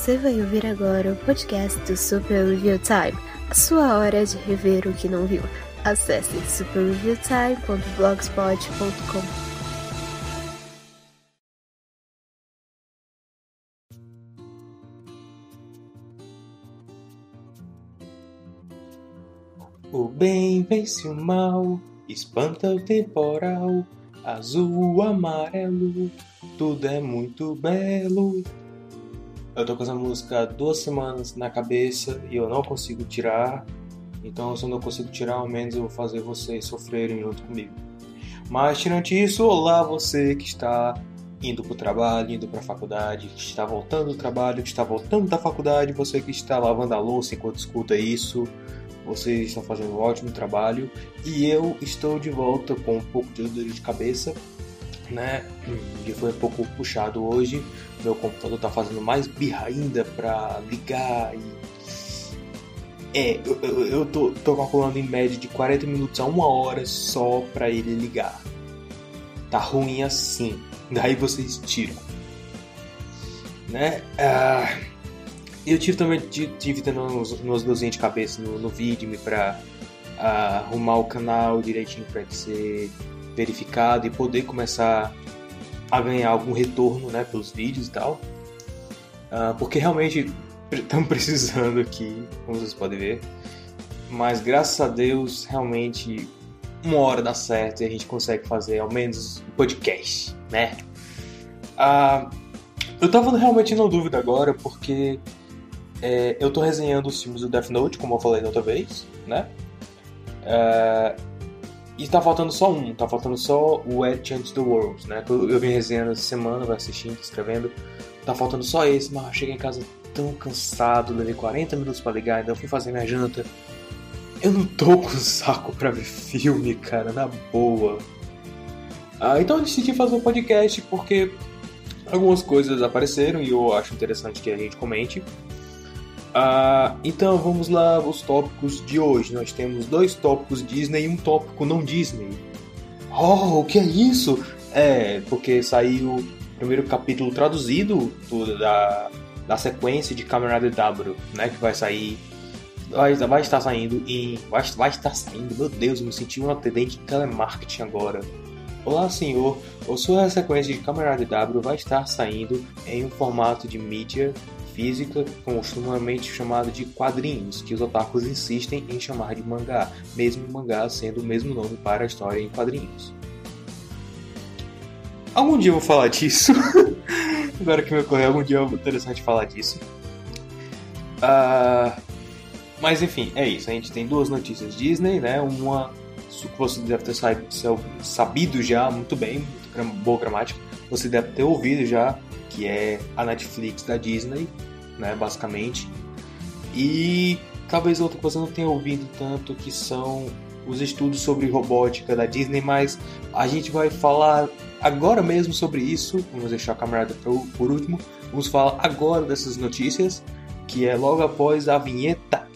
Você vai ouvir agora o podcast do Super Review Time, a sua hora de rever o que não viu. Acesse superreviewtime.blogspot.com. O bem vence o mal, espanta o temporal, azul, amarelo, tudo é muito belo. Eu tô com essa música há duas semanas na cabeça e eu não consigo tirar, então se eu não consigo tirar, ao menos eu vou fazer vocês sofrerem junto comigo. Mas tirando isso, olá você que está indo para o trabalho, indo para a faculdade, que está voltando do trabalho, que está voltando da faculdade, você que está lavando a louça enquanto escuta isso, vocês estão fazendo um ótimo trabalho. E eu estou de volta com um pouco de dor de cabeça, né? Que foi um pouco puxado hoje. Meu computador está fazendo mais birra ainda para ligar e é, eu, eu, eu tô, tô, calculando em média de 40 minutos a uma hora só para ele ligar. Tá ruim assim. Daí vocês tiram. Né? Ah, eu tive também tive tendo umas, umas dorzinhas de cabeça no, no vídeo para uh, arrumar o canal direitinho para ele ser verificado e poder começar a ganhar algum retorno né, pelos vídeos e tal. Uh, porque realmente estamos precisando aqui, como vocês podem ver. Mas graças a Deus, realmente, uma hora dá certo e a gente consegue fazer ao menos um podcast, né? Uh, eu tava realmente na dúvida agora, porque é, eu tô resenhando os filmes do Death Note, como eu falei da outra vez, né? É, e tá faltando só um, tá faltando só o Ed Change the World, né? Que eu, eu vim resenhando essa semana, vai assistindo, escrevendo. Tá faltando só esse, mas eu cheguei em casa tão cansado, levei 40 minutos para ligar, ainda fui fazer minha janta. Eu não tô com saco pra ver filme, cara, na boa. Ah, então eu decidi fazer um podcast porque algumas coisas apareceram e eu acho interessante que a gente comente. Ah, então vamos lá os tópicos de hoje. Nós temos dois tópicos Disney e um tópico não Disney. Oh, o que é isso? É, porque saiu o primeiro capítulo traduzido do, da, da sequência de Camarada W, né? Que vai sair. Vai, vai estar saindo em. Vai, vai estar saindo, meu Deus, eu me senti um atendente de telemarketing agora. Olá, senhor. A sua sequência de Camarada W vai estar saindo em um formato de mídia física, costumamente chamada de quadrinhos, que os otakus insistem em chamar de mangá, mesmo o mangá sendo o mesmo nome para a história em quadrinhos. Algum dia eu vou falar disso. Agora que me ocorreu, algum dia é interessante falar disso. Uh, mas enfim, é isso. A gente tem duas notícias Disney, né? Uma que você deve ter sabido já muito bem, boa gramática. Você deve ter ouvido já que é a Netflix da Disney, né, basicamente. E talvez outra coisa não tenha ouvido tanto que são os estudos sobre robótica da Disney, mas a gente vai falar agora mesmo sobre isso. Vamos deixar a camarada por último. Vamos falar agora dessas notícias, que é logo após a vinheta.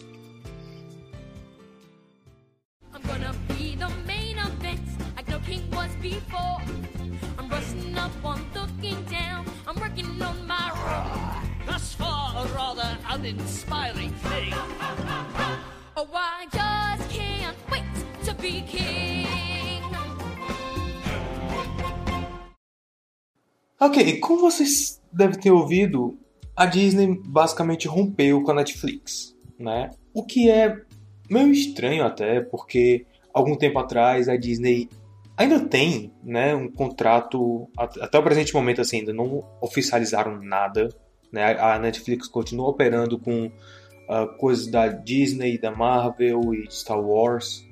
Vocês devem ter ouvido, a Disney basicamente rompeu com a Netflix, né? O que é meio estranho até, porque algum tempo atrás a Disney ainda tem, né, um contrato até o presente momento assim, ainda não oficializaram nada né? A Netflix continua operando com uh, coisas da Disney, da Marvel e Star Wars,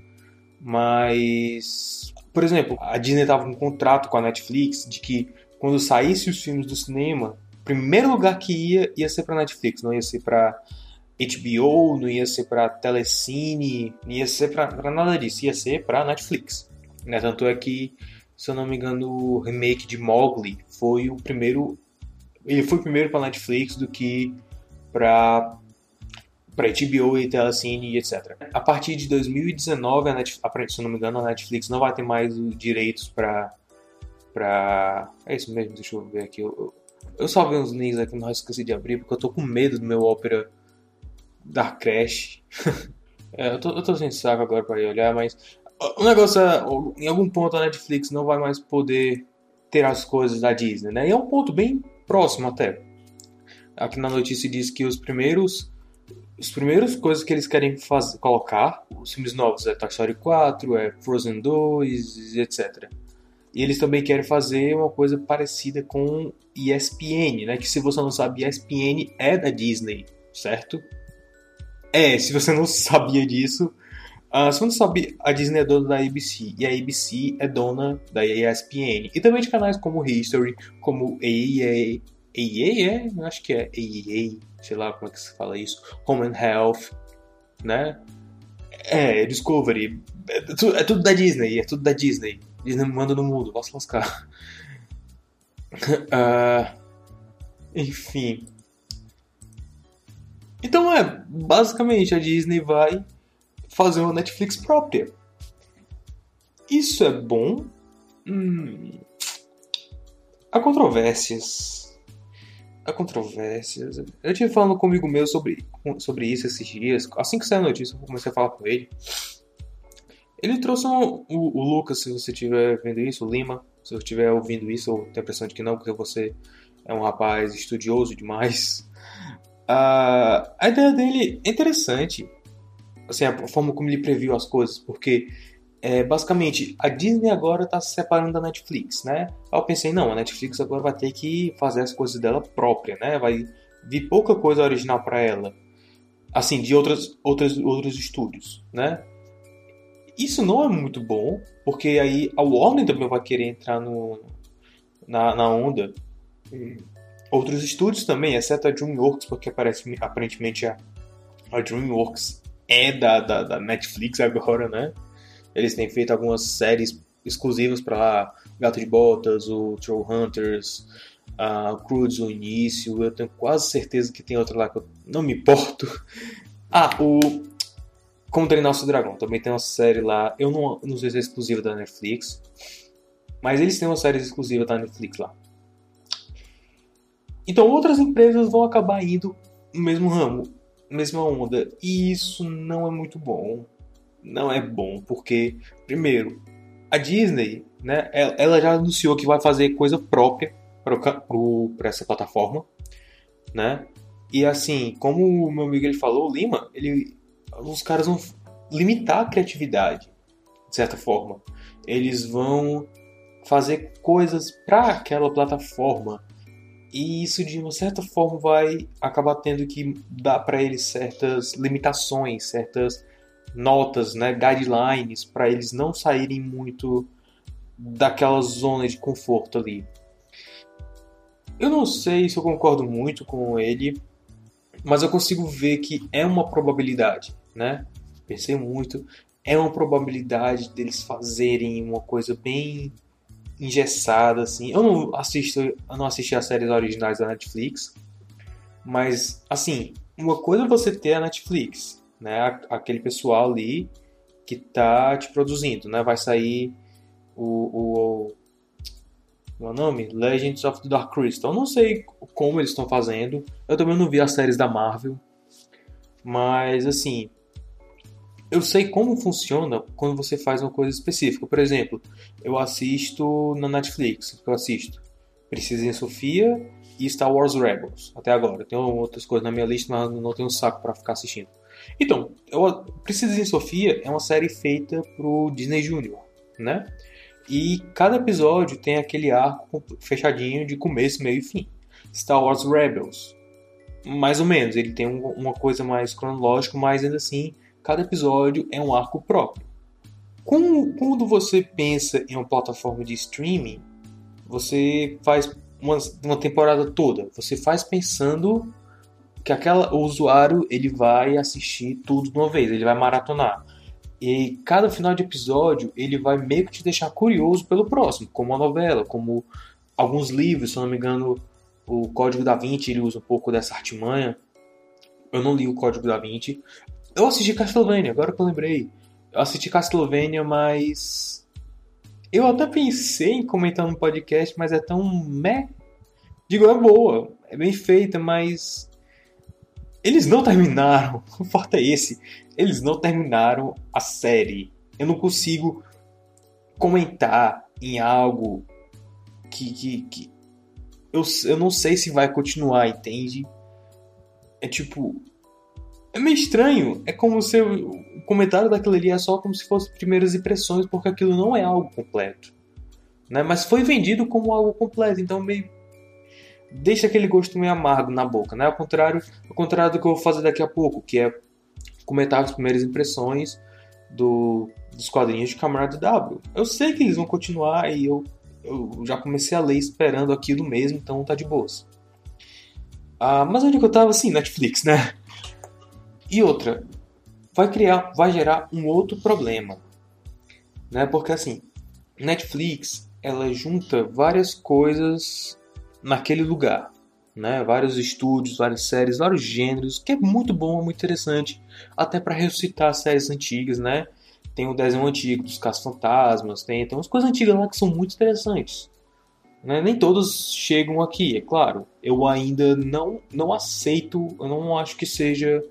mas, por exemplo, a Disney estava com um contrato com a Netflix de que quando saísse os filmes do cinema, o primeiro lugar que ia ia ser para Netflix, não ia ser para HBO, não ia ser para Telecine, não ia ser para nada disso, ia ser para Netflix. Né? Tanto é que, se eu não me engano, o remake de Mowgli foi o primeiro ele foi primeiro para Netflix do que para para HBO e Telecine e etc. A partir de 2019, a Netflix, se não me engano, a Netflix não vai ter mais os direitos para para é isso mesmo, deixa eu ver aqui. Eu salvei uns links aqui, não esqueci de abrir, porque eu tô com medo do meu Opera dar crash. é, eu, tô, eu tô sem saco agora pra ir olhar, mas o negócio é, em algum ponto a Netflix não vai mais poder ter as coisas da Disney, né? E é um ponto bem próximo até. Aqui na notícia diz que os primeiros os primeiros coisas que eles querem fazer, colocar, os filmes novos é Toy Story 4, é Frozen 2, etc. E eles também querem fazer uma coisa parecida com ESPN, né? Que se você não sabe, ESPN é da Disney, certo? É, se você não sabia disso, uh, se você não sabe, a Disney é dona da ABC e a ABC é dona da ESPN e também de canais como History, como AEA, AEA é, acho que é AEA, sei lá como é que se fala isso, Home and Health, né? É, Discovery, é, tudo, é tudo da Disney, é tudo da Disney. Disney manda no mundo, posso lascar. uh, enfim. Então é, basicamente a Disney vai fazer uma Netflix própria. Isso é bom? Hum, há controvérsias. Há controvérsias. Eu tive falando comigo mesmo sobre, sobre isso esses dias. Assim que saiu a notícia, eu comecei a falar com ele. Ele trouxe um, o, o, Lucas, se você estiver vendo isso, o Lima, se você estiver ouvindo isso, eu tenho a impressão de que não, porque você é um rapaz estudioso demais. Uh, a ideia dele é interessante, assim, a forma como ele previu as coisas, porque é, basicamente a Disney agora está se separando da Netflix, né? Aí eu pensei, não, a Netflix agora vai ter que fazer as coisas dela própria, né? Vai vir pouca coisa original para ela, assim, de outras, outras, outros estúdios, né? Isso não é muito bom, porque aí a Warner também vai querer entrar no, na, na onda. Outros estúdios também, exceto a DreamWorks, porque parece, aparentemente a, a DreamWorks é da, da, da, Netflix agora, né? Eles têm feito algumas séries exclusivas para lá, Gato de Botas, o Troll Hunters, a Cruz o Início, eu tenho quase certeza que tem outra lá que eu não me importo. Ah, o como Treinar Seu Dragão. Também tem uma série lá. Eu não, não sei se é exclusiva da Netflix. Mas eles têm uma série exclusiva da Netflix lá. Então outras empresas vão acabar indo no mesmo ramo, mesma onda. E isso não é muito bom. Não é bom, porque, primeiro, a Disney, né, ela já anunciou que vai fazer coisa própria para essa plataforma, né? E assim, como o meu amigo ele falou, o Lima, ele os caras vão limitar a criatividade, de certa forma. Eles vão fazer coisas para aquela plataforma. E isso, de uma certa forma, vai acabar tendo que dar para eles certas limitações, certas notas, né, guidelines, para eles não saírem muito daquela zona de conforto ali. Eu não sei se eu concordo muito com ele, mas eu consigo ver que é uma probabilidade né? Pensei muito. É uma probabilidade deles fazerem uma coisa bem engessada, assim. Eu não assisto, eu não assisti as séries originais da Netflix, mas assim, uma coisa é você ter a Netflix, né? Aquele pessoal ali que tá te produzindo, né? Vai sair o, o o é nome? Legends of the Dark Crystal. Eu não sei como eles estão fazendo. Eu também não vi as séries da Marvel. Mas assim, eu sei como funciona quando você faz uma coisa específica. Por exemplo, eu assisto na Netflix, eu assisto Precisa em Sofia e Star Wars Rebels, até agora. Tenho outras coisas na minha lista, mas não tenho saco para ficar assistindo. Então, eu, Precisa em Sofia é uma série feita pro Disney Junior, né? E cada episódio tem aquele arco fechadinho de começo, meio e fim. Star Wars Rebels, mais ou menos, ele tem uma coisa mais cronológica, mas ainda assim cada episódio é um arco próprio. Quando você pensa em uma plataforma de streaming, você faz uma, uma temporada toda. Você faz pensando que aquela, o usuário ele vai assistir tudo de uma vez, ele vai maratonar. E cada final de episódio ele vai meio que te deixar curioso pelo próximo, como uma novela, como alguns livros, se eu não me engano, o Código da Vinci ele usa um pouco dessa artimanha. Eu não li o Código da Vinci, eu assisti Castlevania, agora que eu lembrei. Eu assisti Castlevania, mas. Eu até pensei em comentar no podcast, mas é tão meh Digo, é boa, é bem feita, mas eles não terminaram. O fato é esse. Eles não terminaram a série. Eu não consigo comentar em algo que, que, que eu, eu não sei se vai continuar, entende? É tipo. É meio estranho. É como se o comentário daquilo ali é só como se fosse primeiras impressões, porque aquilo não é algo completo. Né? Mas foi vendido como algo completo, então meio deixa aquele gosto meio amargo na boca, né? Ao contrário, ao contrário do que eu vou fazer daqui a pouco, que é comentar as primeiras impressões do, dos quadrinhos de Camarada W. Eu sei que eles vão continuar e eu, eu já comecei a ler esperando aquilo mesmo, então tá de boas. Ah, mas onde que eu tava assim, Netflix, né? E outra, vai criar, vai gerar um outro problema, né? Porque assim, Netflix ela junta várias coisas naquele lugar. Né? Vários estúdios, várias séries, vários gêneros, que é muito bom, muito interessante, até para ressuscitar séries antigas, né? Tem o desenho antigo dos Caça-Fantasmas, tem, tem umas coisas antigas lá que são muito interessantes. Né? Nem todos chegam aqui, é claro. Eu ainda não, não aceito, eu não acho que seja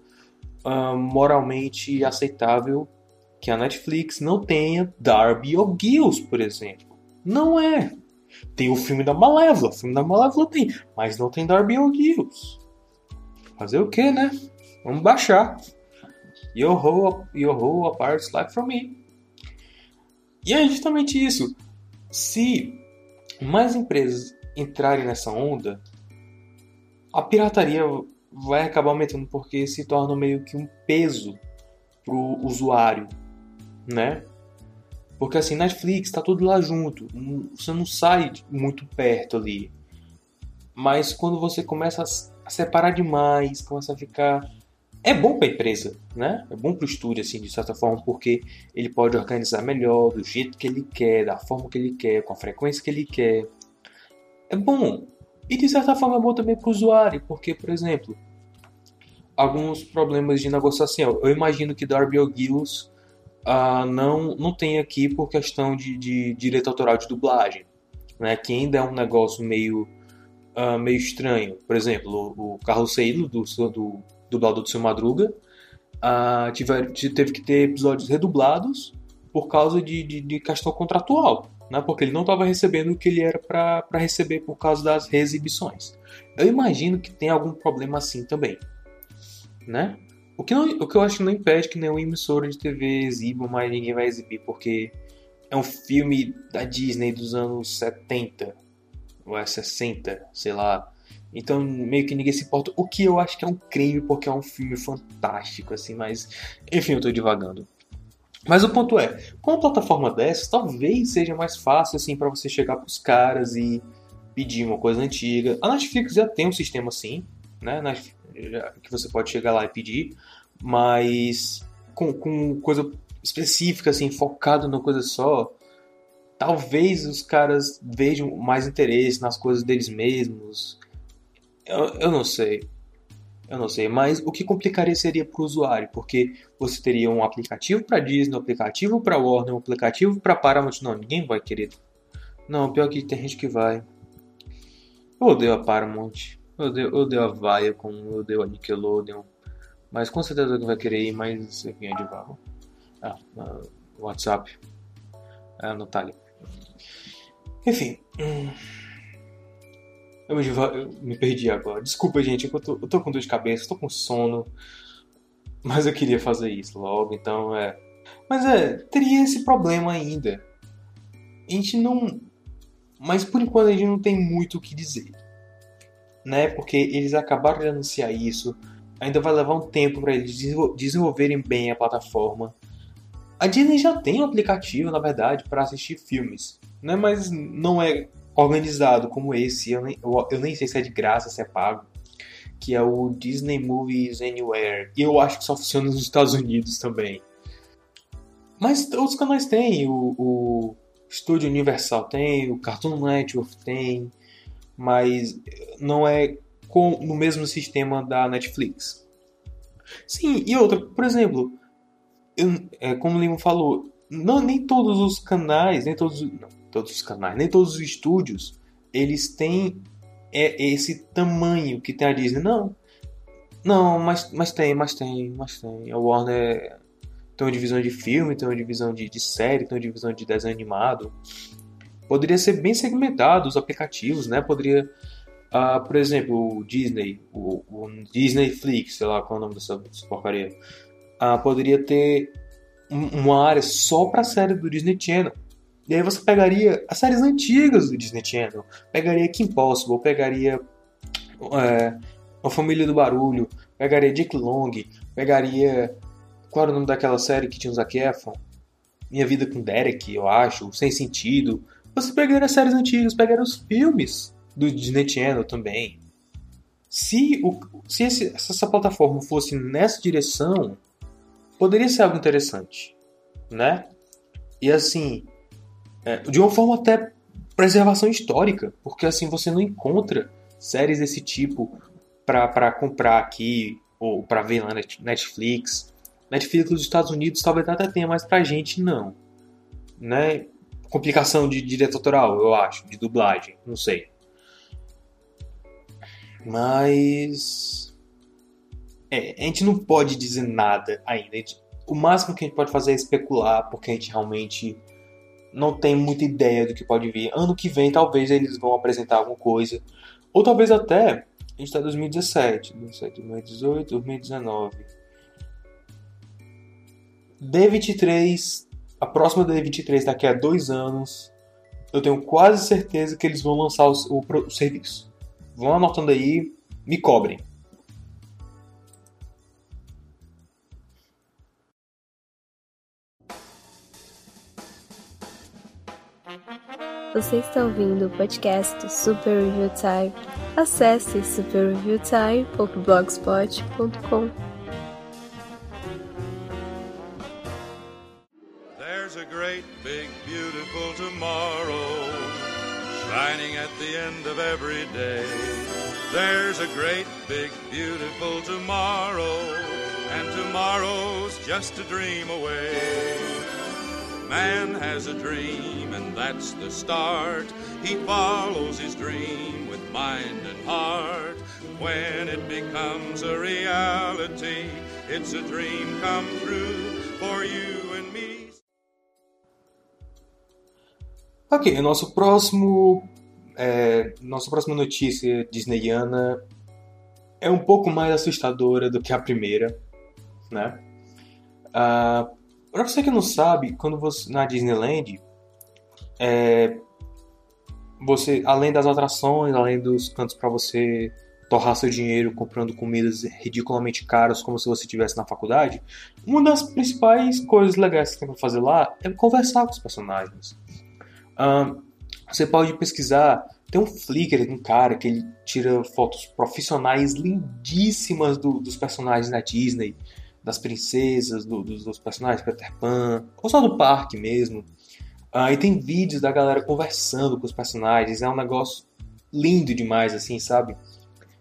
uh, moralmente aceitável que a Netflix não tenha Darby ou Gills, por exemplo. Não é. Tem o filme da Malévola, o filme da Malévola tem, mas não tem Darby O'Gills. Fazer o que, né? Vamos baixar. Yo-ho, yo-ho, apart like from me. E é justamente isso. Se mais empresas entrarem nessa onda, a pirataria vai acabar aumentando porque se torna meio que um peso pro usuário, né? Porque assim, Netflix tá tudo lá junto. Você não sai muito perto ali. Mas quando você começa a separar demais, começa a ficar. É bom para a empresa, né? É bom para o estúdio, assim, de certa forma, porque ele pode organizar melhor, do jeito que ele quer, da forma que ele quer, com a frequência que ele quer. É bom. E de certa forma é bom também para o usuário, porque, por exemplo, alguns problemas de negociação. Eu imagino que Darby O'Gills uh, não, não tem aqui por questão de, de direito autoral de dublagem, né? que ainda é um negócio meio, uh, meio estranho. Por exemplo, o, o Carlos Seilo, do, do dublador do Seu Madruga, uh, tiver, teve que ter episódios redublados por causa de, de, de questão contratual, né? porque ele não estava recebendo o que ele era para receber por causa das reexibições. Eu imagino que tem algum problema assim também. Né? O que, não, o que eu acho que não impede que nenhuma emissora de TV exiba, mas ninguém vai exibir, porque é um filme da Disney dos anos 70, ou é 60, sei lá. Então, meio que ninguém se importa. O que eu acho que é um crime, porque é um filme fantástico, assim, mas. Enfim, eu tô divagando. Mas o ponto é, com uma plataforma dessa, talvez seja mais fácil, assim, para você chegar pros caras e pedir uma coisa antiga. A Netflix já tem um sistema assim, né? que você pode chegar lá e pedir, mas com, com coisa específica, assim, focado numa coisa só, talvez os caras vejam mais interesse nas coisas deles mesmos. Eu, eu não sei. Eu não sei, mas o que complicaria seria para o usuário, porque você teria um aplicativo para Disney, um aplicativo para Warner, um aplicativo para Paramount. Não, ninguém vai querer. Não, pior que tem gente que vai. Eu odeio a Paramount. Eu odeio, eu odeio a Viacom, eu odeio a Nickelodeon. Mas com certeza que vai querer ir mais enfim, é de barro. Ah, no WhatsApp. Ah, no Tali. Enfim. Hum. Eu me, me, perdi agora. Desculpa, gente. Eu tô, eu tô com dor de cabeça, tô com sono. Mas eu queria fazer isso logo, então é. Mas é, teria esse problema ainda. A gente não. Mas por enquanto a gente não tem muito o que dizer né? Porque eles acabaram de anunciar isso. Ainda vai levar um tempo para eles desenvolverem bem a plataforma. A Disney já tem um aplicativo, na verdade, para assistir filmes, né? Mas não é organizado como esse. Eu nem, eu nem sei se é de graça, se é pago. Que é o Disney Movies Anywhere. E eu acho que só funciona nos Estados Unidos também. Mas outros canais têm. O, o Studio Universal tem, o Cartoon Network tem mas não é com, no mesmo sistema da Netflix. Sim, e outra, por exemplo, eu, é, como o Limo falou, não, nem todos os canais, nem todos, não, todos os canais, nem todos os estúdios, eles têm é esse tamanho que tem a Disney. Não. Não, mas, mas tem, mas tem, mas tem. A Warner tem uma divisão de filme, tem uma divisão de, de série, tem uma divisão de desenho animado. Poderia ser bem segmentado os aplicativos, né? Poderia, uh, por exemplo, o Disney, o, o Disney Flix, sei lá qual é o nome dessa, dessa porcaria, uh, poderia ter um, uma área só para série do Disney Channel. E aí você pegaria as séries antigas do Disney Channel, pegaria Kim Possible, pegaria é, A Família do Barulho, pegaria Dick Long, pegaria qual era o nome daquela série que tinha o Zac Efron? Minha Vida com Derek, eu acho, Sem Sentido. Você pegaria as séries antigas, pegaria os filmes do Disney Channel também. Se, o, se, esse, se essa plataforma fosse nessa direção, poderia ser algo interessante, né? E assim, é, de uma forma até preservação histórica, porque assim você não encontra séries desse tipo para comprar aqui ou para ver na Netflix. Netflix dos Estados Unidos talvez até tenha, mas pra gente não. Né? Complicação de direito autoral, eu acho, de dublagem, não sei. Mas. É, a gente não pode dizer nada ainda. Gente, o máximo que a gente pode fazer é especular, porque a gente realmente não tem muita ideia do que pode vir. Ano que vem, talvez eles vão apresentar alguma coisa. Ou talvez até. A gente está em 2017, 2018, 2019. D23, a próxima D23 daqui a dois anos, eu tenho quase certeza que eles vão lançar o, o, o serviço. Vão anotando aí, me cobrem. Você está ouvindo o podcast Super Review Time. Acesse superreviewtime.blogspot.com. every day. There's a great, big, beautiful tomorrow, and tomorrow's just a dream away. Man has a dream, that's the start. He follows his dream with mind and heart. When it becomes a reality, it's a dream come true for you and me. Ok, nosso próximo é, nossa próxima notícia disneyana é um pouco mais assustadora do que a primeira, né? Ah, para você que não sabe, quando você na Disneyland, é, você além das atrações, além dos cantos para você torrar seu dinheiro comprando comidas ridiculamente caras como se você estivesse na faculdade, uma das principais coisas legais que tem para fazer lá é conversar com os personagens. Ah, você pode pesquisar. Tem um Flickr de um cara que ele tira fotos profissionais lindíssimas do, dos personagens da Disney, das princesas, do, dos, dos, personagens Peter Pan, ou só do parque mesmo. Ah, e tem vídeos da galera conversando com os personagens. É um negócio lindo demais, assim, sabe?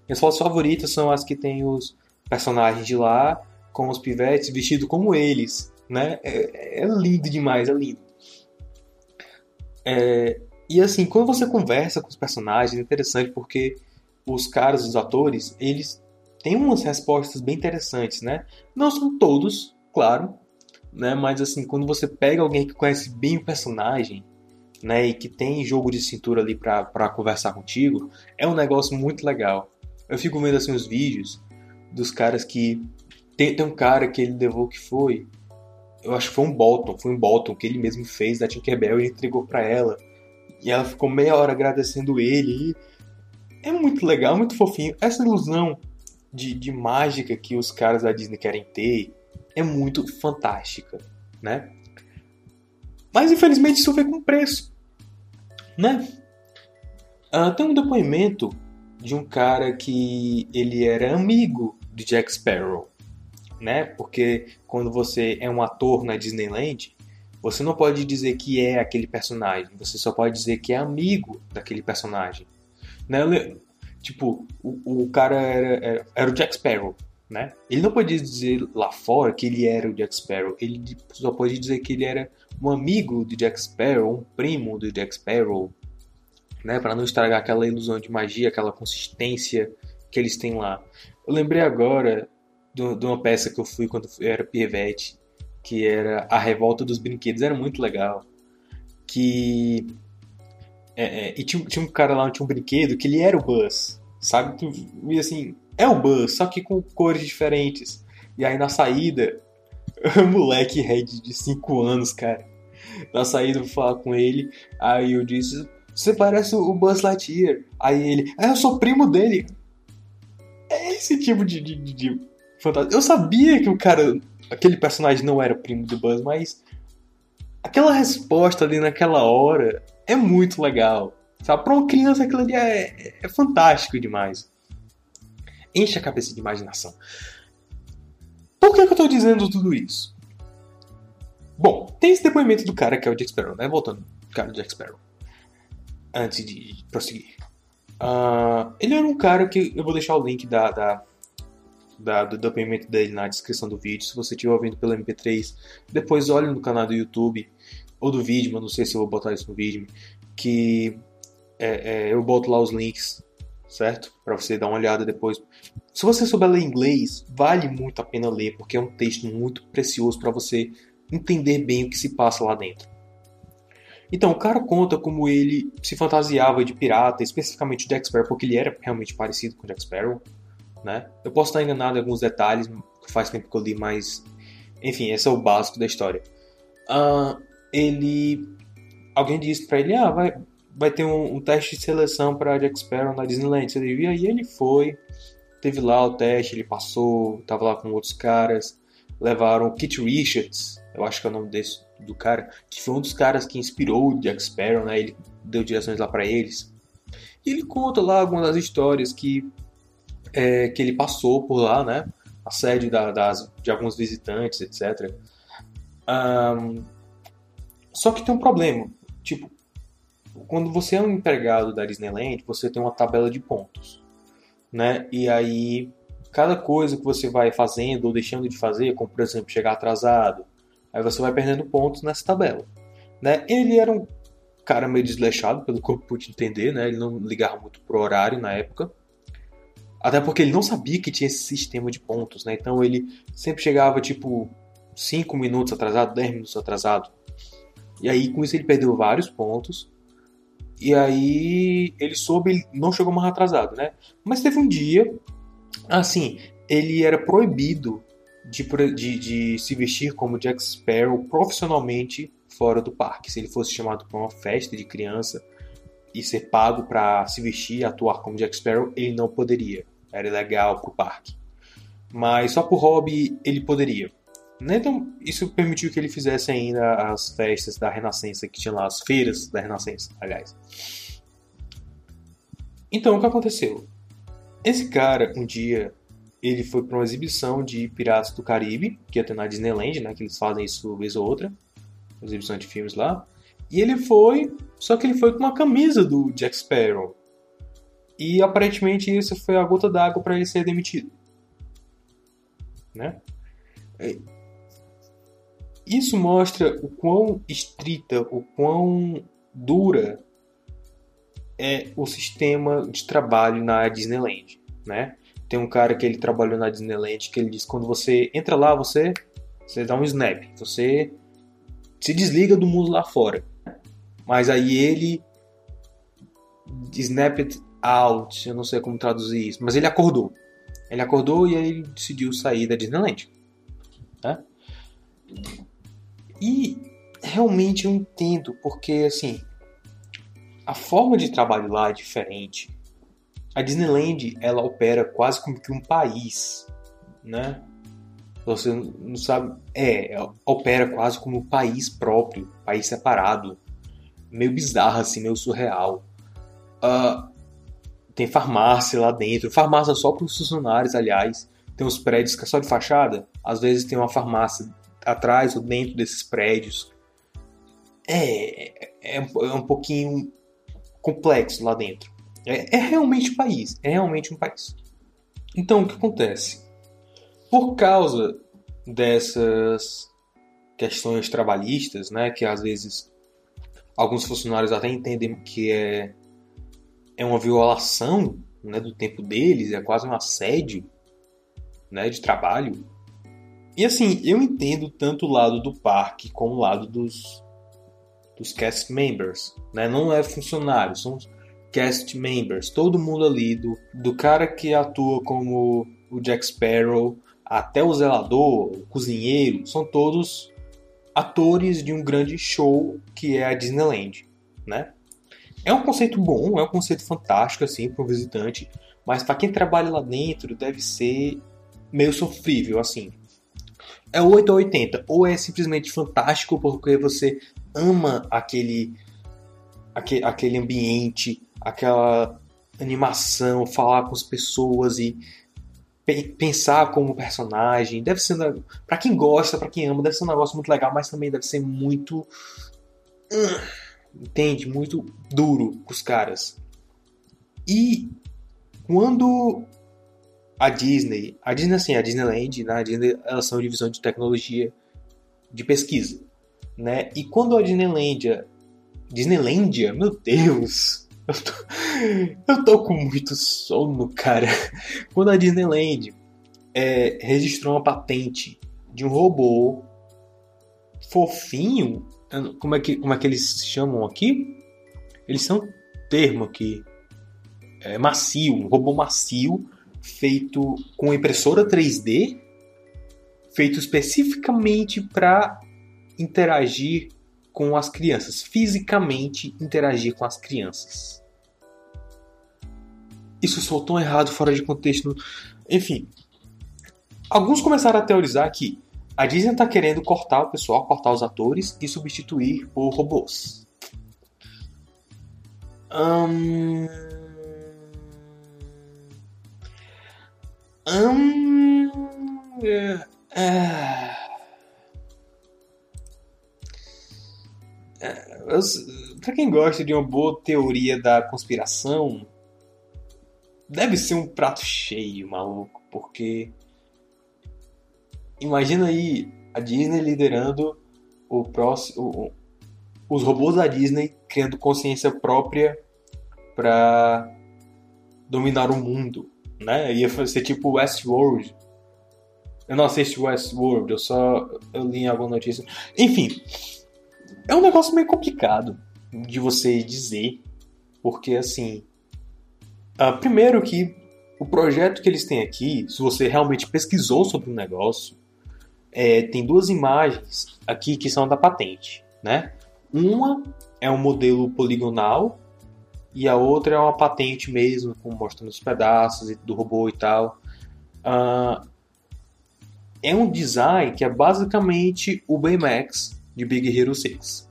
Minhas fotos favoritas são as que tem os personagens de lá com os pivetes vestidos como eles, né? É, é lindo demais, é lindo. É, e assim, quando você conversa com os personagens, é interessante porque os caras, os atores, eles têm umas respostas bem interessantes, né? Não são todos, claro, né? Mas assim, quando você pega alguém que conhece bem o personagem, né? E que tem jogo de cintura ali pra conversar contigo, é um negócio muito legal. Eu fico vendo assim os vídeos dos caras que. Tem, tem um cara que ele levou que foi. Eu acho que foi um Bolton, foi um Bolton que ele mesmo fez da Tinkerbell e entregou para ela. E ela ficou meia hora agradecendo ele. é muito legal, muito fofinho. Essa ilusão de, de mágica que os caras da Disney querem ter é muito fantástica, né? Mas infelizmente isso vem com preço, né? Uh, tem um depoimento de um cara que ele era amigo de Jack Sparrow, né? Porque quando você é um ator na Disneyland, você não pode dizer que é aquele personagem, você só pode dizer que é amigo daquele personagem. Né? Tipo, o, o cara era, era, era, o Jack Sparrow, né? Ele não podia dizer lá fora que ele era o Jack Sparrow, ele só podia dizer que ele era um amigo do Jack Sparrow, um primo do Jack Sparrow. né, para não estragar aquela ilusão de magia, aquela consistência que eles têm lá. Eu lembrei agora de uma peça que eu fui quando eu era pivete, que era A Revolta dos Brinquedos, era muito legal. Que. É, é, e tinha, tinha um cara lá, tinha um brinquedo que ele era o Buzz, sabe? Tu, e assim, é o Buzz, só que com cores diferentes. E aí na saída, o moleque red de 5 anos, cara. Na saída eu vou falar com ele, aí eu disse, você parece o Buzz Lightyear. Aí ele, ah, eu sou primo dele. É esse tipo de, de, de, de fantasia. Eu sabia que o cara, aquele personagem não era primo do Buzz, mas aquela resposta ali naquela hora é muito legal. Sabe? Pra uma criança aquilo ali é, é fantástico demais. Enche a cabeça de imaginação. Por que, que eu tô dizendo tudo isso? Bom, tem esse depoimento do cara que é o Jack Sparrow, né? Voltando, cara do Jack Sparrow antes de prosseguir. Uh, ele era um cara que eu vou deixar o link da, da, da, do depoimento dele na descrição do vídeo. Se você estiver ouvindo pelo MP3, depois olhe no canal do YouTube ou do vídeo, mas não sei se eu vou botar isso no vídeo, que é, é, eu boto lá os links, certo? Para você dar uma olhada depois. Se você souber ler inglês, vale muito a pena ler, porque é um texto muito precioso para você entender bem o que se passa lá dentro. Então, o cara conta como ele se fantasiava de pirata, especificamente Jack Sparrow, porque ele era realmente parecido com Jack Sparrow, né? Eu posso estar enganado em alguns detalhes, faz tempo que eu li, mas... Enfim, esse é o básico da história. Uh, ele... Alguém disse para ele, ah, vai, vai ter um, um teste de seleção para Jack Sparrow na Disneyland. E ele foi, teve lá o teste, ele passou, tava lá com outros caras, levaram o Kit Richards, eu acho que é o nome desse, do cara, que foi um dos caras que inspirou o Jack Sparrow, né? Ele deu direções lá para eles. E ele conta lá algumas das histórias que, é, que ele passou por lá, né? Assédio da, das, de alguns visitantes, etc. Um, só que tem um problema. Tipo, quando você é um empregado da Disneyland, você tem uma tabela de pontos, né? E aí, cada coisa que você vai fazendo ou deixando de fazer, como por exemplo chegar atrasado, Aí você vai perdendo pontos nessa tabela. Né? Ele era um cara meio desleixado, pelo que eu pude entender, né? Ele não ligava muito pro horário na época. Até porque ele não sabia que tinha esse sistema de pontos, né? Então ele sempre chegava tipo 5 minutos atrasado, 10 minutos atrasado. E aí com isso ele perdeu vários pontos. E aí ele soube, não chegou mais atrasado, né? Mas teve um dia, assim, ele era proibido de, de, de se vestir como Jack Sparrow profissionalmente fora do parque. Se ele fosse chamado para uma festa de criança e ser pago para se vestir e atuar como Jack Sparrow, ele não poderia. Era ilegal para o parque. Mas só por hobby ele poderia. Então, isso permitiu que ele fizesse ainda as festas da Renascença, que tinha lá as feiras da Renascença, aliás. Então, o que aconteceu? Esse cara, um dia, ele foi para uma exibição de Piratas do Caribe, que ia ter na Disneyland, né? Que eles fazem isso uma vez ou outra. Exibição de filmes lá. E ele foi, só que ele foi com uma camisa do Jack Sparrow. E aparentemente isso foi a gota d'água para ele ser demitido. Né? Isso mostra o quão estrita, o quão dura é o sistema de trabalho na Disneyland, né? Tem um cara que ele trabalhou na Disneyland que ele diz quando você entra lá, você, você dá um snap, você se desliga do mundo lá fora. Mas aí ele snap it out, eu não sei como traduzir isso, mas ele acordou. Ele acordou e aí ele decidiu sair da Disneyland. Né? E realmente eu entendo, porque assim, a forma de trabalho lá é diferente. A Disneyland ela opera quase como que um país, né? Você não sabe, é, opera quase como um país próprio, país separado, meio bizarro assim, meio surreal. Uh, tem farmácia lá dentro, farmácia só para os funcionários, aliás. Tem os prédios que é só de fachada, às vezes tem uma farmácia atrás ou dentro desses prédios. É, é, é um pouquinho complexo lá dentro. É, é realmente um país, é realmente um país. Então, o que acontece? Por causa dessas questões trabalhistas, né, que às vezes alguns funcionários até entendem que é é uma violação né, do tempo deles, é quase um assédio né, de trabalho. E assim, eu entendo tanto o lado do parque como o lado dos, dos cast members. Né? Não é funcionário, são cast members. Todo mundo ali, do, do cara que atua como o Jack Sparrow, até o zelador, o cozinheiro, são todos atores de um grande show que é a Disneyland, né? É um conceito bom, é um conceito fantástico assim para um visitante, mas para quem trabalha lá dentro deve ser meio sofrível assim. É 8 ou 80, ou é simplesmente fantástico porque você ama aquele aquele, aquele ambiente, aquela animação, falar com as pessoas e pensar como personagem. Deve ser para quem gosta, para quem ama, deve ser um negócio muito legal, mas também deve ser muito entende, muito duro com os caras. E quando a Disney, a Disney assim, a Disneyland, né, a Disney, elas são divisão de tecnologia de pesquisa, né? E quando a Disneylandia, Disneylandia, meu Deus, eu tô, eu tô com muito sono, cara. Quando a Disneyland é, registrou uma patente de um robô fofinho, como é que, como é que eles chamam aqui? Eles são termo aqui. É macio, um robô macio feito com impressora 3D, feito especificamente para interagir com as crianças, fisicamente interagir com as crianças. Isso soou tão errado, fora de contexto. Enfim, alguns começaram a teorizar que a Disney está querendo cortar o pessoal, cortar os atores e substituir por robôs. Hum... Hum... É... é... Pra quem gosta de uma boa teoria da conspiração, deve ser um prato cheio, maluco, porque imagina aí a Disney liderando o próximo os robôs da Disney criando consciência própria para dominar o mundo, né? Ia ser tipo Westworld. Eu não assisti Westworld, eu só eu li alguma notícia. Enfim, é um negócio meio complicado de você dizer, porque assim, uh, primeiro que o projeto que eles têm aqui, se você realmente pesquisou sobre o negócio, é, tem duas imagens aqui que são da patente, né? Uma é um modelo poligonal e a outra é uma patente mesmo, com mostrando os pedaços do robô e tal. Uh, é um design que é basicamente o Baymax de Big Hero 6.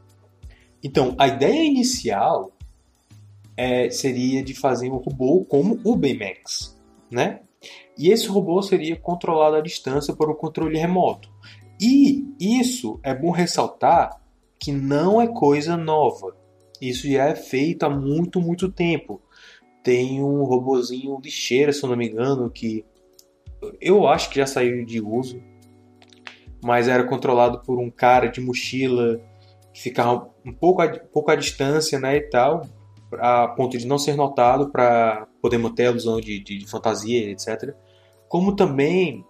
Então, a ideia inicial é, seria de fazer um robô como o Baymax, né? E esse robô seria controlado à distância por um controle remoto. E isso é bom ressaltar que não é coisa nova. Isso já é feito há muito, muito tempo. Tem um robozinho lixeira, se eu não me engano, que eu acho que já saiu de uso mas era controlado por um cara de mochila que ficava um pouco a, pouco à distância, né, e tal, a ponto de não ser notado para poder manter a ilusão de, de, de, fantasia, etc. Como também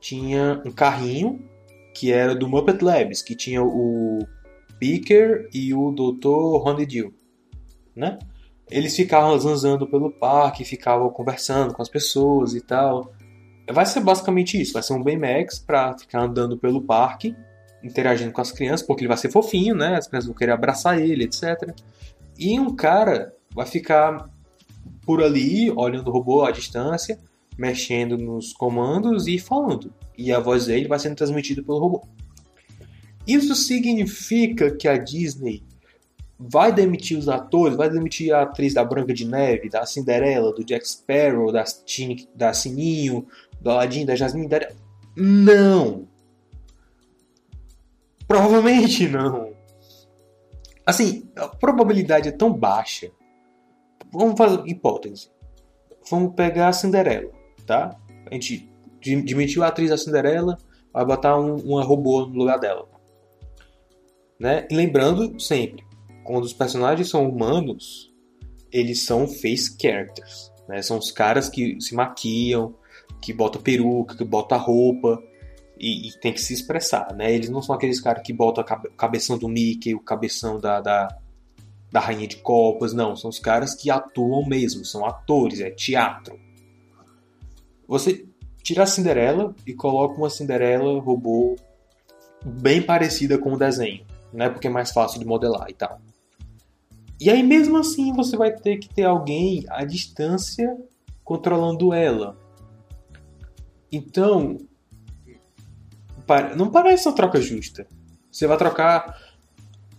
tinha um carrinho que era do Muppet Labs, que tinha o Picker e o Dr. Honeydew, né? Eles ficavam zanzando pelo parque, ficavam conversando com as pessoas e tal. Vai ser basicamente isso, vai ser um Baymax para ficar andando pelo parque, interagindo com as crianças, porque ele vai ser fofinho, né? As crianças vão querer abraçar ele, etc. E um cara vai ficar por ali, olhando o robô à distância, mexendo nos comandos e falando. E a voz dele vai sendo transmitida pelo robô. Isso significa que a Disney vai demitir os atores, vai demitir a atriz da Branca de Neve, da Cinderela, do Jack Sparrow, da, da Sininho, do Aladdin, da Jasmine, da... Não! Provavelmente não. Assim, a probabilidade é tão baixa. Vamos fazer hipótese. Vamos pegar a Cinderela, tá? A gente demitiu a atriz da Cinderela, vai botar um, uma robô no lugar dela. Né? Lembrando sempre, quando os personagens são humanos, eles são face characters. Né? São os caras que se maquiam, que botam peruca, que botam roupa e, e tem que se expressar. Né? Eles não são aqueles caras que botam o cabeção do Mickey, o cabeção da, da, da Rainha de Copas. Não, são os caras que atuam mesmo, são atores, é teatro. Você tira a Cinderela e coloca uma Cinderela robô bem parecida com o desenho, né? Porque é mais fácil de modelar e tal. E aí mesmo assim você vai ter que ter alguém à distância controlando ela. Então, não parece uma troca justa. Você vai trocar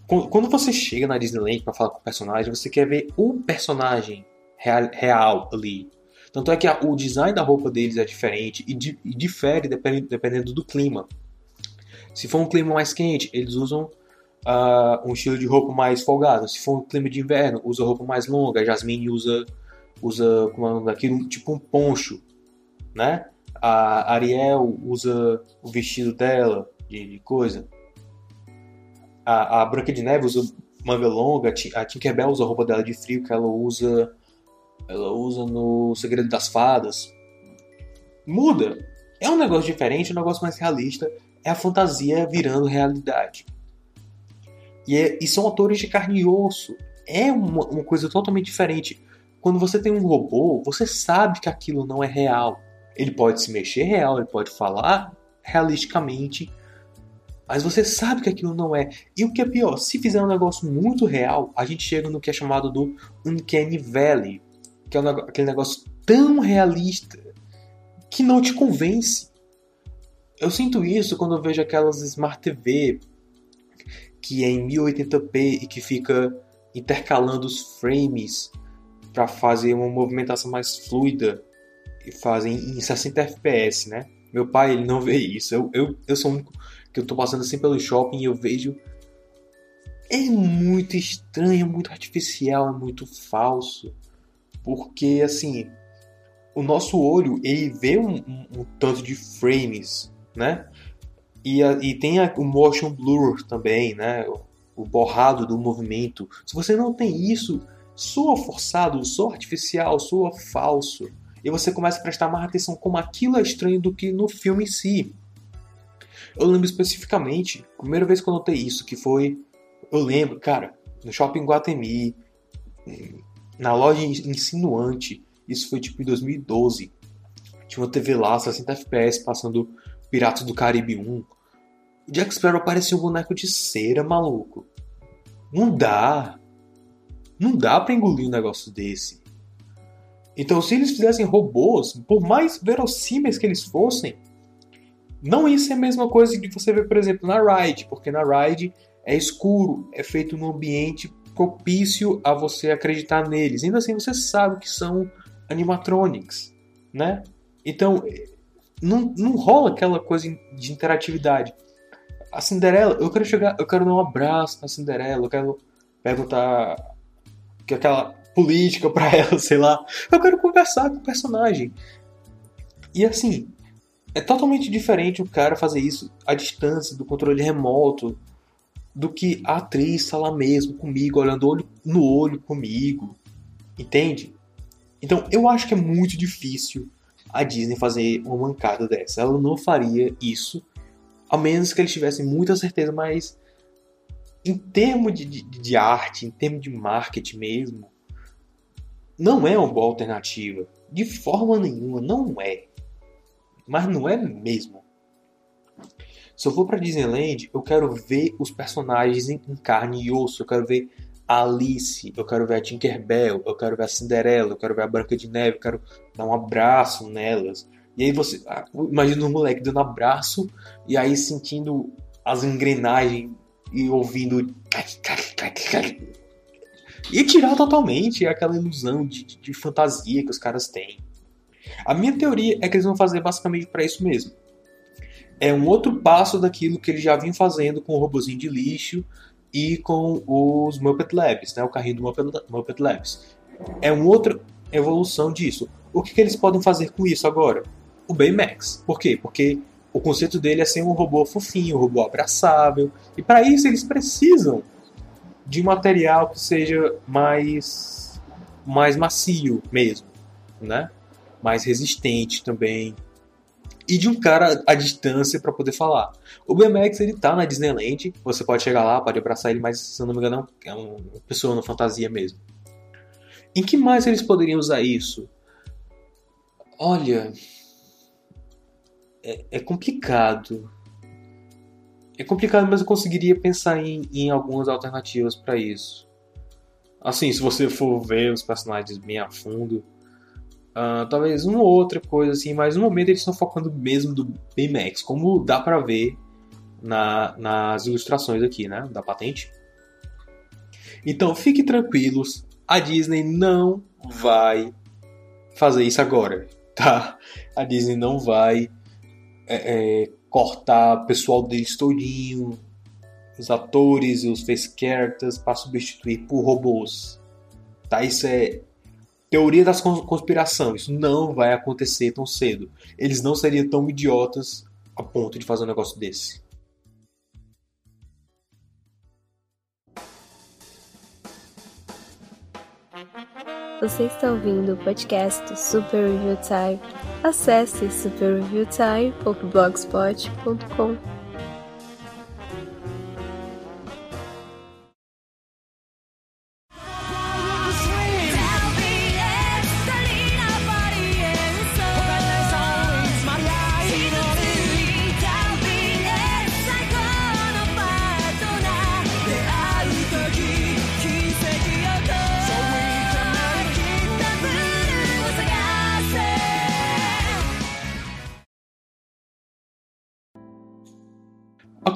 quando você chega na Disneyland para falar com o personagem, você quer ver o personagem real, real ali. Tanto é que a, o design da roupa deles é diferente e, di, e difere dependendo, dependendo, do clima. Se for um clima mais quente, eles usam uh, um estilo de roupa mais folgado. Se for um clima de inverno, usa roupa mais longa. A Jasmine usa, usa como é tipo um poncho, né? A Ariel usa o vestido dela de, de coisa. A, a Branca de Neve usa manga longa. A Tinkerbell usa a roupa dela de frio que ela usa ela usa no Segredo das Fadas. Muda. É um negócio diferente, um negócio mais realista. É a fantasia virando realidade. E, é, e são atores de carne e osso. É uma, uma coisa totalmente diferente. Quando você tem um robô, você sabe que aquilo não é real. Ele pode se mexer real, ele pode falar realisticamente, mas você sabe que aquilo não é. E o que é pior, se fizer um negócio muito real, a gente chega no que é chamado do Uncanny Valley, que é um, aquele negócio tão realista que não te convence. Eu sinto isso quando eu vejo aquelas Smart TV que é em 1080p e que fica intercalando os frames para fazer uma movimentação mais fluida e fazem em 60 fps, né? Meu pai ele não vê isso. Eu, eu, eu sou o único que eu tô passando assim pelo shopping e eu vejo é muito estranho, é muito artificial, é muito falso porque assim o nosso olho ele vê um, um, um tanto de frames, né? E, a, e tem a, o motion blur também, né? O, o, borrado do movimento. Se você não tem isso, soa forçado, soa artificial, soa falso. E você começa a prestar mais atenção como aquilo é estranho do que no filme em si. Eu lembro especificamente, a primeira vez que eu notei isso, que foi. Eu lembro, cara, no shopping Guatemi, na loja insinuante. Isso foi tipo em 2012. Tinha uma TV lá, 60 FPS, passando Piratas do Caribe 1. Jack Sparrow parecia um boneco de cera, maluco. Não dá. Não dá pra engolir um negócio desse. Então, se eles fizessem robôs, por mais verossímeis que eles fossem, não ia ser a mesma coisa que você vê, por exemplo, na Ride, porque na Ride é escuro, é feito num ambiente propício a você acreditar neles. Ainda assim, você sabe que são animatronics, né? Então, não, não rola aquela coisa de interatividade. A Cinderela, eu quero chegar, eu quero dar um abraço na Cinderela, eu quero perguntar que aquela política para ela, sei lá. Eu quero conversar com o personagem. E assim, é totalmente diferente o cara fazer isso à distância, do controle remoto, do que a atriz está lá mesmo comigo, olhando olho no olho comigo. Entende? Então eu acho que é muito difícil a Disney fazer uma mancada dessa. Ela não faria isso, a menos que eles tivessem muita certeza, mas em termos de, de, de arte, em termos de marketing mesmo, não é uma boa alternativa. De forma nenhuma, não é. Mas não é mesmo. Se eu for pra Disneyland, eu quero ver os personagens em, carne e osso. Eu quero ver a Alice, eu quero ver a Tinkerbell, eu quero ver a Cinderela, eu quero ver a Branca de Neve, eu quero dar um abraço nelas. E aí você. Ah, imagina um moleque dando abraço e aí sentindo as engrenagens e ouvindo. E tirar totalmente aquela ilusão de, de, de fantasia que os caras têm. A minha teoria é que eles vão fazer basicamente para isso mesmo é um outro passo daquilo que eles já vinham fazendo com o robozinho de lixo e com os Muppet Labs, né, o carrinho do Muppet, Muppet Labs. É uma outra evolução disso. O que, que eles podem fazer com isso agora? O Baymax. Por quê? Porque o conceito dele é ser um robô fofinho, um robô abraçável. E para isso eles precisam de um material que seja mais mais macio mesmo, né? Mais resistente também. E de um cara à distância para poder falar. O BMX ele tá na Disneyland, você pode chegar lá, pode abraçar ele, mas se eu não me engano é uma pessoa na fantasia mesmo. Em que mais eles poderiam usar isso? Olha, é, é complicado. É complicado, mas eu conseguiria pensar em, em algumas alternativas para isso. Assim, se você for ver os personagens bem a fundo, uh, talvez uma ou outra coisa assim, mas no momento eles estão focando mesmo do Baymax, como dá para ver na, nas ilustrações aqui, né, da patente. Então, fiquem tranquilos, a Disney não vai fazer isso agora, tá? A Disney não vai é, é, cortar pessoal deles todinho, os atores e os face characters para substituir por robôs. Tá? Isso é teoria da conspiração. Isso não vai acontecer tão cedo. Eles não seriam tão idiotas a ponto de fazer um negócio desse. Você está ouvindo o podcast Super Review Time. Acesse superreviewtime.blogspot.com.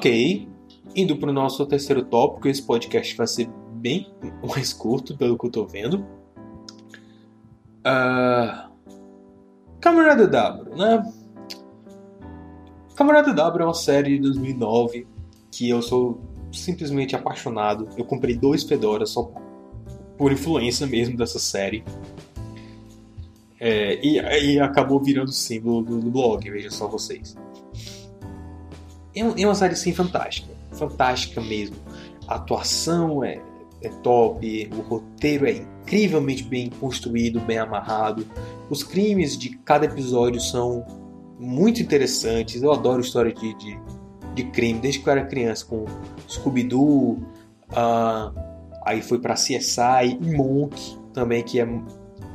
Ok, indo para o nosso terceiro tópico, esse podcast vai ser bem mais curto, pelo que eu estou vendo. Uh, Camarada W, né? Camarada W é uma série de 2009 que eu sou simplesmente apaixonado. Eu comprei dois Fedoras só por influência mesmo dessa série. É, e, e acabou virando símbolo do, blog, veja só vocês. É, é uma série sim fantástica, fantástica mesmo. A atuação é, é top, o roteiro é incrivelmente bem construído, bem amarrado. Os crimes de cada episódio são muito interessantes. Eu adoro história de, de, de crime, desde que eu era criança, com Scooby-Doo, uh, aí foi para CSI Monk também, que é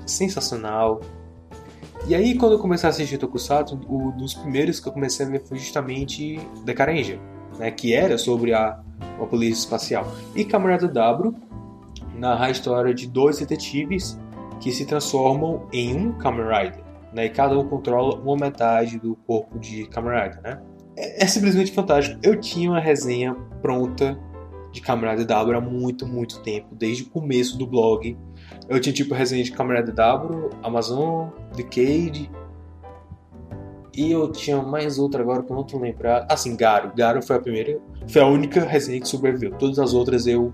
sensacional. E aí, quando eu comecei a assistir Tokusatsu, um dos primeiros que eu comecei a ver foi justamente The Karenja, né, que era sobre a, a polícia espacial. E Camarada W narra a história de dois detetives que se transformam em um Kamen Rider, né, e cada um controla uma metade do corpo de Kamen Rider, né? É, é simplesmente fantástico. Eu tinha uma resenha pronta de Camarada W há muito, muito tempo, desde o começo do blog eu tinha tipo resenha de Camarada W, Amazon, Decade. E eu tinha mais outra agora que eu não tô lembrando. Assim, Garo. Garo foi a primeira. Foi a única resenha que sobreviveu. Todas as outras eu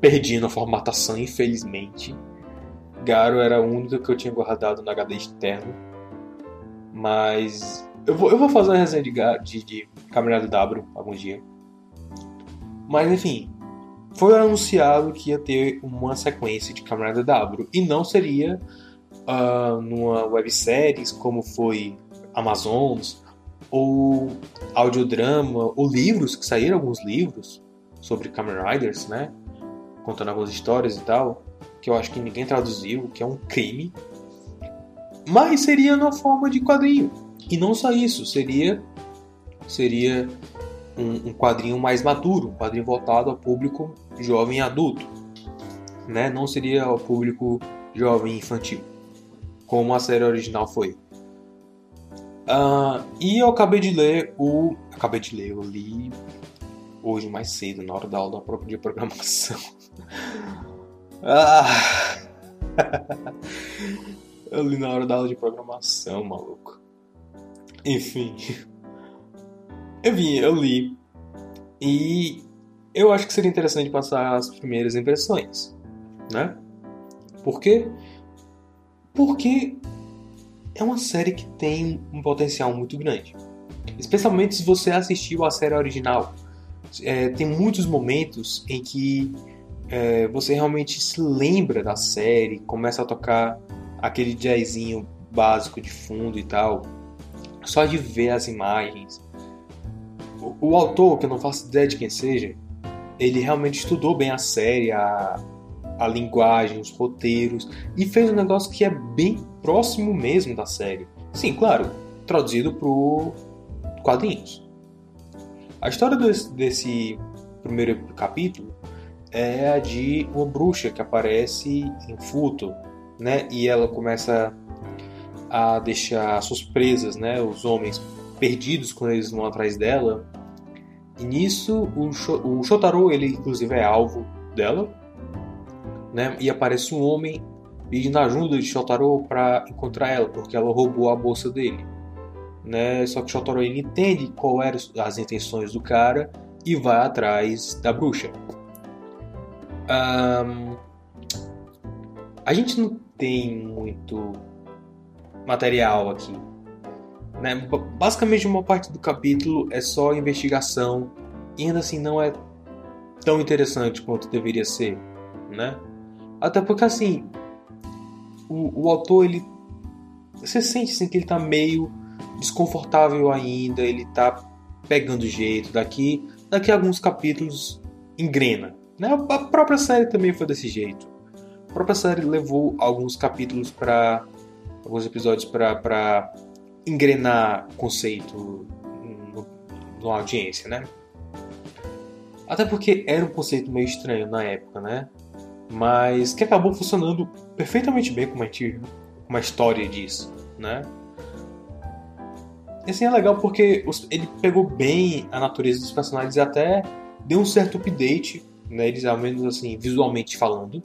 perdi na formatação, infelizmente. Garo era a única que eu tinha guardado no HD externo. Mas. Eu vou, eu vou fazer uma resenha de, de, de Camarada W algum dia. Mas enfim, foi anunciado que ia ter uma sequência de Camarada W e não seria uh, numa websérie como foi Amazons ou audiodrama ou livros que saíram alguns livros sobre Kamen Riders, né, contando algumas histórias e tal, que eu acho que ninguém traduziu, que é um crime. Mas seria na forma de quadrinho. E não só isso, seria seria um, um quadrinho mais maduro, um quadrinho voltado ao público jovem adulto, né? Não seria ao público jovem infantil, como a série original foi. Uh, e eu acabei de ler o. Acabei de ler, eu li hoje mais cedo, na hora da aula de programação. ah. eu li na hora da aula de programação, maluco. Enfim. Vi, eu li. E eu acho que seria interessante passar as primeiras impressões, né? Por quê? Porque é uma série que tem um potencial muito grande. Especialmente se você assistiu a série original. É, tem muitos momentos em que é, você realmente se lembra da série, começa a tocar aquele jazzinho básico de fundo e tal, só de ver as imagens. O, o autor, que eu não faço ideia de quem seja, ele realmente estudou bem a série, a, a linguagem, os roteiros, e fez um negócio que é bem próximo mesmo da série. Sim, claro, traduzido para quadrinhos. A história desse, desse primeiro capítulo é a de uma bruxa que aparece em Futo, né? E ela começa a deixar suas presas, né? Os homens perdidos quando eles vão atrás dela. E nisso o, o Shotaro, ele inclusive é alvo dela, né? E aparece um homem pedindo ajuda de Shotaro para encontrar ela, porque ela roubou a bolsa dele. Né? Só que Shotaro ele entende qual eram as intenções do cara e vai atrás da bruxa. Um, a gente não tem muito material aqui. Né? Basicamente, uma parte do capítulo é só investigação e ainda assim não é tão interessante quanto deveria ser, né? Até porque assim, o, o autor ele você sente assim que ele tá meio desconfortável ainda, ele tá pegando jeito daqui, daqui a alguns capítulos engrena, né? A própria série também foi desse jeito. A própria série levou alguns capítulos para alguns episódios para engrenar conceito no, na audiência, né? Até porque era um conceito meio estranho na época, né? Mas que acabou funcionando perfeitamente bem como a, uma história disso, né? E assim é legal porque ele pegou bem a natureza dos personagens e até deu um certo update né, eles ao menos assim visualmente falando,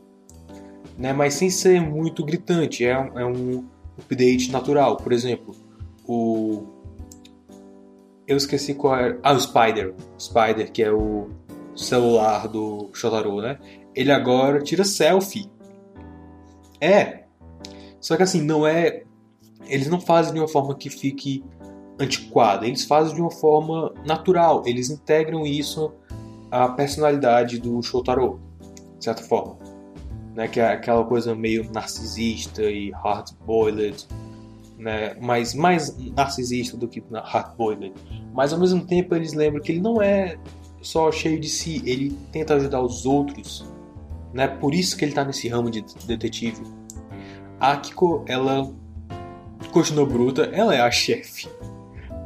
né, mas sem ser muito gritante. É, é um update natural. Por exemplo, o eu esqueci qual é. Ah, o Spider. Spider, que é o celular do Shotaro, né? Ele agora tira selfie. É. Só que assim, não é. Eles não fazem de uma forma que fique antiquada. Eles fazem de uma forma natural. Eles integram isso a personalidade do Shotaro, de certa forma. Né, que é aquela coisa meio narcisista e hard-boiled, né, mas mais narcisista do que hard-boiled. Mas ao mesmo tempo eles lembram que ele não é só cheio de si, ele tenta ajudar os outros. Né, por isso que ele está nesse ramo de detetive. A Akiko, ela continua bruta, ela é a chefe.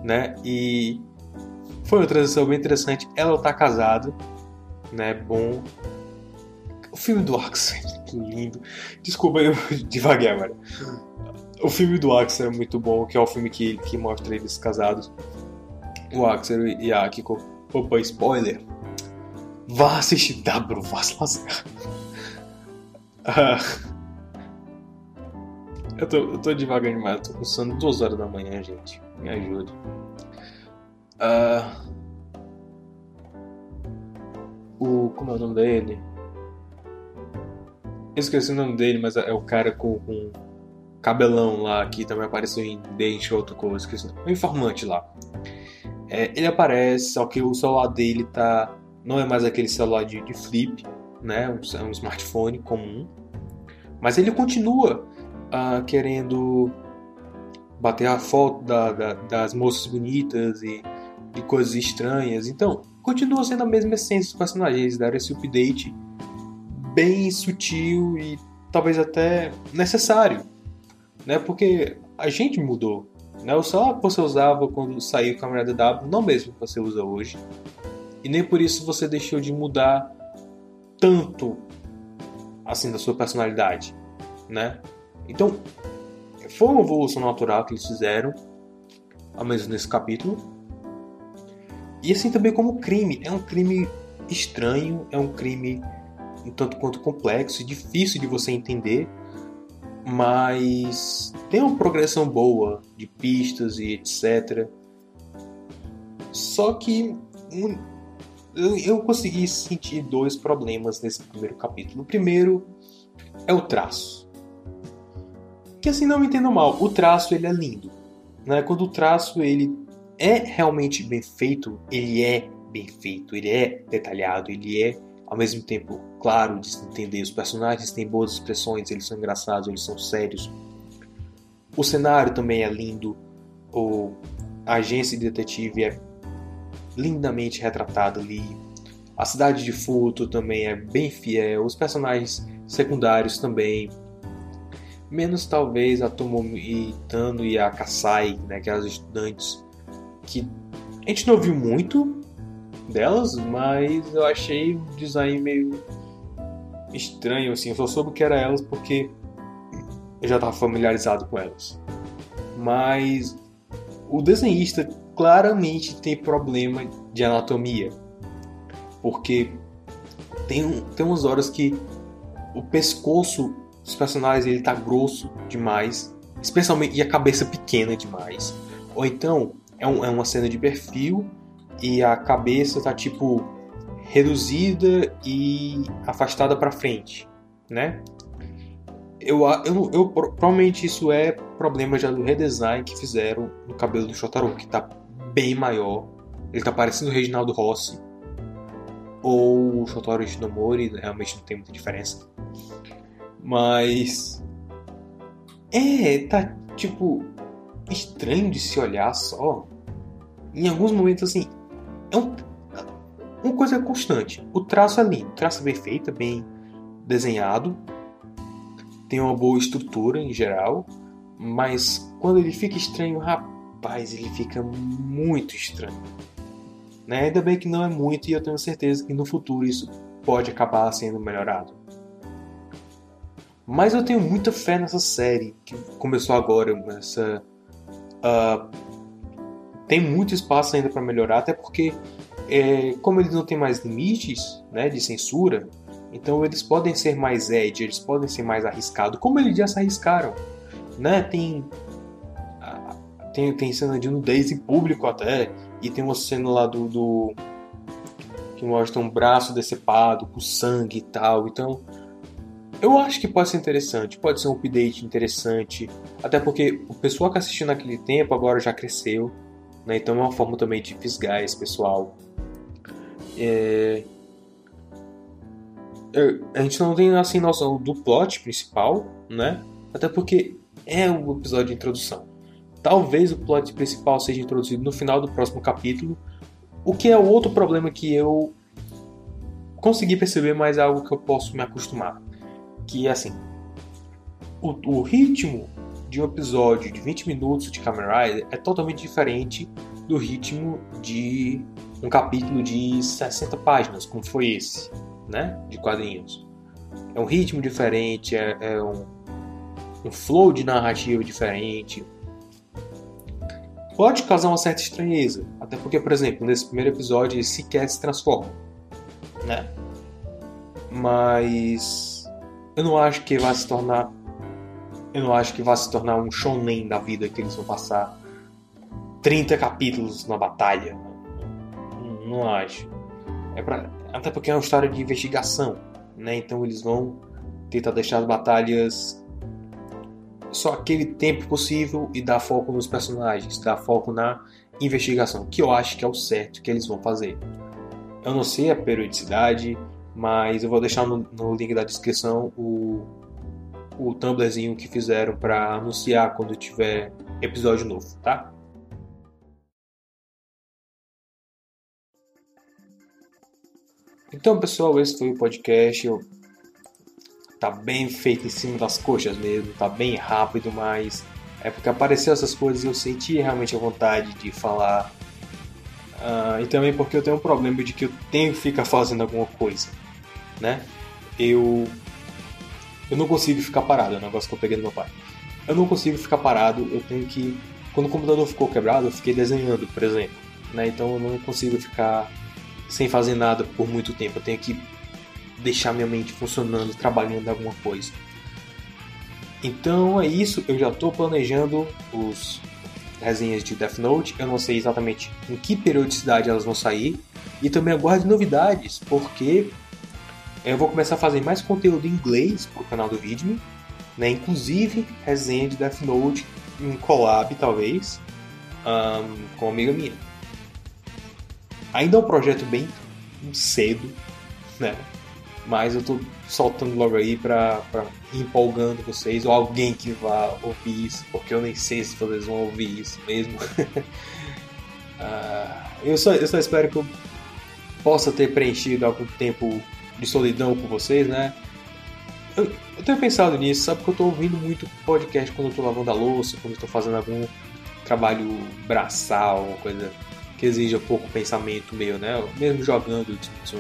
Né, e foi uma transição bem interessante. Ela tá casada, né? Bom. O filme do Axel, que lindo. Desculpa, eu devagar, agora. O filme do Axel é muito bom, que é o filme que, que mostra eles casados. O Axel e a Akiko. Opa, spoiler. Vá assistir W, vá se lascar. Uh, eu, tô, eu tô devagar demais, tô com sono duas horas da manhã, gente. Me ajude. Uh, o. Como é o nome dele? Eu esqueci o nome dele, mas é o cara com, com cabelão lá que também apareceu em Deixa outra coisa, esqueci. O informante lá. É, ele aparece, só que o celular dele tá. Não é mais aquele celular de, de flip, né? É um smartphone comum. Mas ele continua uh, querendo bater a foto da, da, das moças bonitas e de coisas estranhas. Então, continua sendo a mesma essência dos personagens. Eles deram esse update bem sutil e talvez até necessário, né? Porque a gente mudou. Né? O celular que você usava quando saiu o Camarada W não mesmo que você usa hoje. E nem por isso você deixou de mudar tanto assim da sua personalidade, né? Então, foi uma evolução natural que eles fizeram, ao menos nesse capítulo. E assim também como crime. É um crime estranho, é um crime um tanto quanto complexo e difícil de você entender, mas tem uma progressão boa de pistas e etc. Só que eu consegui sentir dois problemas nesse primeiro capítulo. O primeiro é o traço. Que assim não me entendo mal, o traço ele é lindo, né? Quando o traço ele é realmente bem feito, ele é bem feito, ele é detalhado, ele é ao mesmo tempo claro de se entender. Os personagens têm boas expressões, eles são engraçados, eles são sérios. O cenário também é lindo. O, a agência de detetive é lindamente retratada ali. A cidade de Futo também é bem fiel. Os personagens secundários também. Menos talvez a Tomomi Tano e a Kasai, né, que eram as estudantes que a gente não viu muito delas, mas eu achei o design meio estranho assim. Eu só soube que era elas porque eu já estava familiarizado com elas. Mas o desenhista claramente tem problema de anatomia. Porque tem, tem umas horas que o pescoço dos personagens ele tá grosso demais, especialmente e a cabeça pequena demais. Ou então é, um, é uma cena de perfil e a cabeça tá tipo reduzida e afastada para frente, né? Eu, eu, eu, provavelmente isso é problema já do redesign que fizeram no cabelo do Shotaro, que tá bem maior. Ele tá parecendo o Reginaldo Rossi ou o Shotaro Shinomori, realmente não tem muita diferença. Mas é, tá tipo estranho de se olhar só. Em alguns momentos assim, é um, uma coisa constante. O traço é lindo, o traço é bem feito, é bem desenhado, tem uma boa estrutura em geral, mas quando ele fica estranho, rapaz, ele fica muito estranho. Né? Ainda bem que não é muito e eu tenho certeza que no futuro isso pode acabar sendo melhorado. Mas eu tenho muita fé nessa série que começou agora, essa uh, tem muito espaço ainda para melhorar, até porque é, como eles não têm mais limites né, de censura, então eles podem ser mais edge, eles podem ser mais arriscados, como eles já se arriscaram. Né? Tem, tem, tem cena de nudez em público até, e tem uma cena lá do, do que mostra um braço decepado com sangue e tal. Então, eu acho que pode ser interessante, pode ser um update interessante, até porque o pessoal que assistiu naquele tempo agora já cresceu, né? Então é uma forma também de fisgar esse pessoal. É... é a gente não tem assim noção do plot principal, né? Até porque é um episódio de introdução. Talvez o plot principal seja introduzido no final do próximo capítulo, o que é outro problema que eu consegui perceber, mas é algo que eu posso me acostumar. Que é assim: o, o ritmo de um episódio de 20 minutos de Kamen Rider é totalmente diferente do ritmo de um capítulo de 60 páginas, como foi esse, né? De quadrinhos. É um ritmo diferente, é, é um, um flow de narrativa diferente, pode causar uma certa estranheza. Até porque, por exemplo, nesse primeiro episódio ele sequer se transforma. Né? Mas eu não acho que vai se tornar. Eu não acho que vai se tornar um shonen da vida que eles vão passar 30 capítulos na batalha. Não, não acho. É pra, até porque é uma história de investigação. Né? Então eles vão tentar deixar as batalhas só aquele tempo possível e dar foco nos personagens, dar foco na investigação, que eu acho que é o certo que eles vão fazer. Eu não sei a periodicidade, mas eu vou deixar no, no link da descrição o, o Tumblrzinho que fizeram para anunciar quando tiver episódio novo, tá? Então, pessoal, esse foi o podcast. Eu tá bem feito em cima das coxas mesmo, tá bem rápido, mas é porque apareceu essas coisas e eu senti realmente a vontade de falar. Uh, e também porque eu tenho um problema de que eu tenho que ficar fazendo alguma coisa, né? Eu eu não consigo ficar parado, é um negócio que eu peguei do meu pai. Eu não consigo ficar parado, eu tenho que quando o computador ficou quebrado, eu fiquei desenhando, por exemplo, né? Então eu não consigo ficar sem fazer nada por muito tempo. Eu tenho que deixar minha mente funcionando, trabalhando alguma coisa. Então é isso, eu já estou planejando os resenhas de Death Note. Eu não sei exatamente em que periodicidade elas vão sair. E também aguardo novidades, porque eu vou começar a fazer mais conteúdo em inglês para o canal do Vidme, né? inclusive resenha de Death Note em collab, talvez, um, com uma amiga minha. Ainda é um projeto bem cedo, né? Mas eu tô soltando logo aí pra, pra empolgando vocês, ou alguém que vá ouvir isso, porque eu nem sei se vocês vão ouvir isso mesmo. uh, eu, só, eu só espero que eu possa ter preenchido algum tempo de solidão com vocês, né? Eu, eu tenho pensado nisso, sabe? Porque eu tô ouvindo muito podcast quando eu tô lavando a louça, quando eu tô fazendo algum trabalho braçal, uma coisa que exija pouco pensamento meu, né? Mesmo jogando Tsum.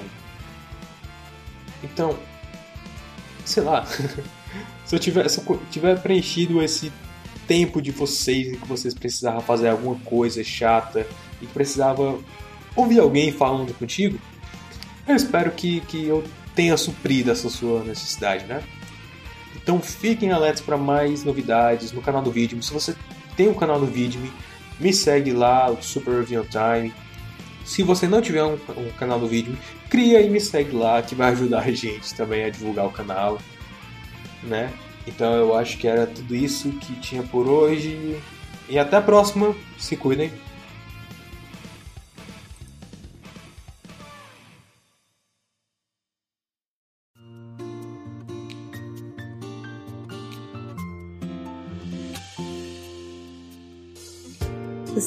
Então, sei lá, se eu tiver, se eu tiver preenchido esse tempo de vocês em que vocês precisavam fazer alguma coisa chata e precisava ouvir alguém falando contigo, eu espero que, que eu tenha suprido essa sua necessidade, né? Então fiquem alertas para mais novidades no canal do Vidme. Se você tem um canal do Vidme, me segue lá, o Super Review Time. Se você não tiver um, um canal do Vidme, cria e me segue lá, que vai ajudar a gente também a divulgar o canal, né? Então eu acho que era tudo isso que tinha por hoje. E até a próxima. Se cuidem.